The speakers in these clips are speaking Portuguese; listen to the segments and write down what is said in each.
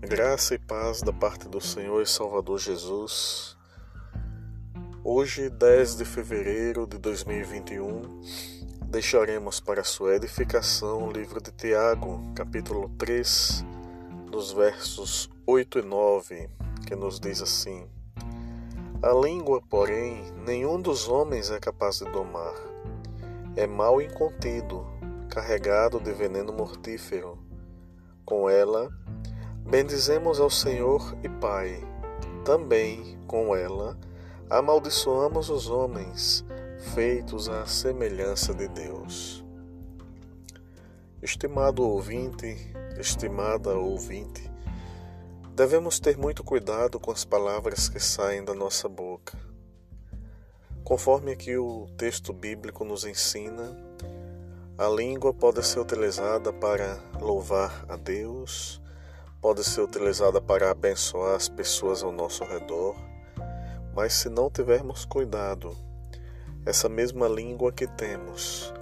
Graça e paz da parte do Senhor e Salvador Jesus. Hoje, 10 de fevereiro de 2021, deixaremos para sua edificação o livro de Tiago, capítulo 3, dos versos 8 e 9, que nos diz assim: A língua, porém, nenhum dos homens é capaz de domar. É mal incontido, carregado de veneno mortífero. Com ela, Bendizemos ao Senhor e Pai. Também, com ela, amaldiçoamos os homens, feitos à semelhança de Deus. Estimado ouvinte, estimada ouvinte, devemos ter muito cuidado com as palavras que saem da nossa boca. Conforme aqui o texto bíblico nos ensina, a língua pode ser utilizada para louvar a Deus, pode ser utilizada para abençoar as pessoas ao nosso redor, mas se não tivermos cuidado, essa mesma língua que temos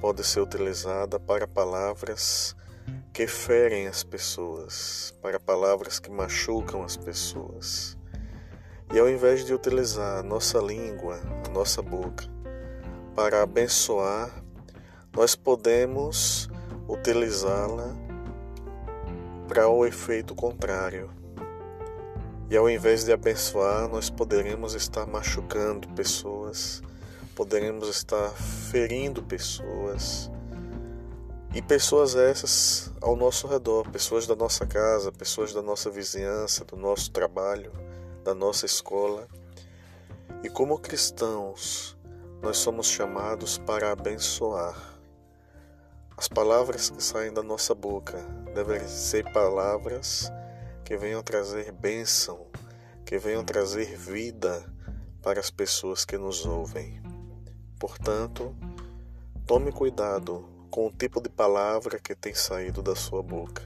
pode ser utilizada para palavras que ferem as pessoas, para palavras que machucam as pessoas. E ao invés de utilizar a nossa língua, a nossa boca, para abençoar, nós podemos utilizá-la para o efeito contrário. E ao invés de abençoar, nós poderemos estar machucando pessoas, poderemos estar ferindo pessoas. E pessoas essas ao nosso redor, pessoas da nossa casa, pessoas da nossa vizinhança, do nosso trabalho, da nossa escola. E como cristãos, nós somos chamados para abençoar as palavras que saem da nossa boca devem ser palavras que venham trazer bênção, que venham trazer vida para as pessoas que nos ouvem. Portanto, tome cuidado com o tipo de palavra que tem saído da sua boca.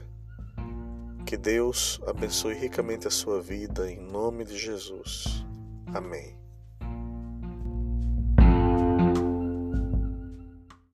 Que Deus abençoe ricamente a sua vida em nome de Jesus. Amém.